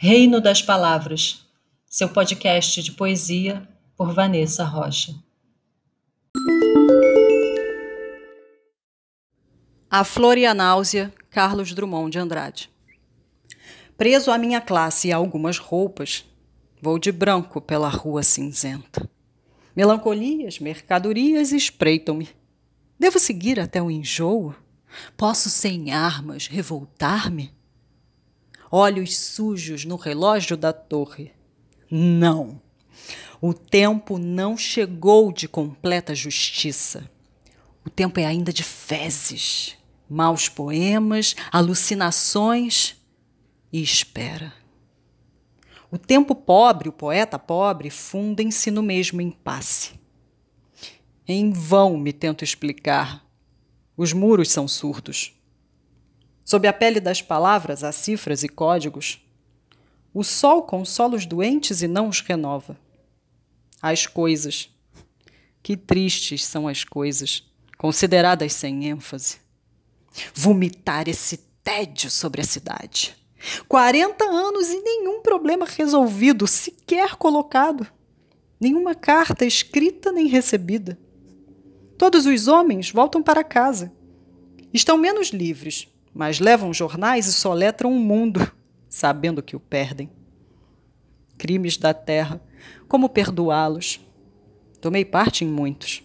Reino das Palavras, seu podcast de poesia por Vanessa Rocha. A Flor e a Náusea, Carlos Drummond de Andrade. Preso à minha classe e a algumas roupas, vou de branco pela rua cinzenta. Melancolias, mercadorias espreitam-me. Devo seguir até o enjoo? Posso sem armas revoltar-me? Olhos sujos no relógio da torre. Não. O tempo não chegou de completa justiça. O tempo é ainda de fezes, maus poemas, alucinações e espera. O tempo pobre, o poeta pobre, fundem-se no mesmo impasse. Em vão me tento explicar. Os muros são surdos. Sob a pele das palavras há cifras e códigos. O sol consola os doentes e não os renova. As coisas. Que tristes são as coisas, consideradas sem ênfase. Vomitar esse tédio sobre a cidade. 40 anos e nenhum problema resolvido, sequer colocado. Nenhuma carta escrita nem recebida. Todos os homens voltam para casa. Estão menos livres, mas levam jornais e soletram o mundo, sabendo que o perdem. Crimes da terra, como perdoá-los? Tomei parte em muitos.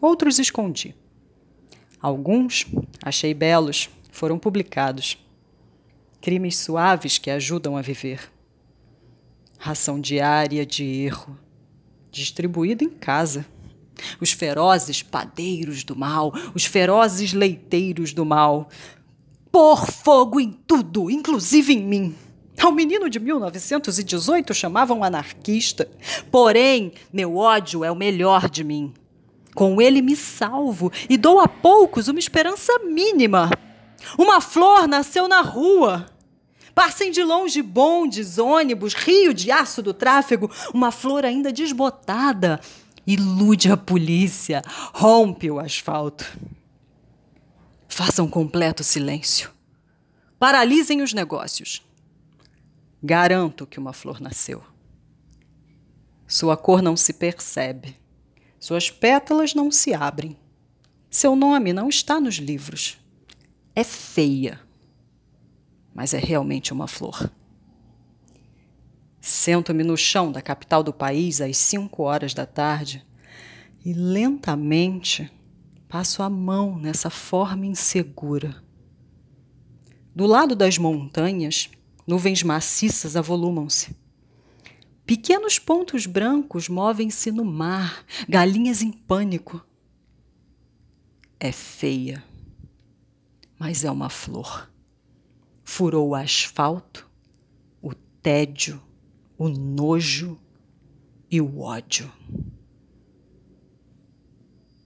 Outros escondi. Alguns achei belos, foram publicados. Crimes suaves que ajudam a viver. Ração diária de erro, distribuída em casa. Os ferozes padeiros do mal, os ferozes leiteiros do mal. Pôr fogo em tudo, inclusive em mim. Ao menino de 1918 chamavam anarquista. Porém, meu ódio é o melhor de mim. Com ele me salvo e dou a poucos uma esperança mínima. Uma flor nasceu na rua. Passem de longe bondes, ônibus, rio de aço do tráfego, uma flor ainda desbotada. Ilude a polícia, rompe o asfalto. Façam completo silêncio. Paralisem os negócios. Garanto que uma flor nasceu. Sua cor não se percebe. Suas pétalas não se abrem. Seu nome não está nos livros. É feia, mas é realmente uma flor. Sento-me no chão da capital do país às cinco horas da tarde e lentamente passo a mão nessa forma insegura. Do lado das montanhas, Nuvens maciças avolumam-se. Pequenos pontos brancos movem-se no mar, galinhas em pânico. É feia, mas é uma flor. Furou o asfalto, o tédio, o nojo e o ódio.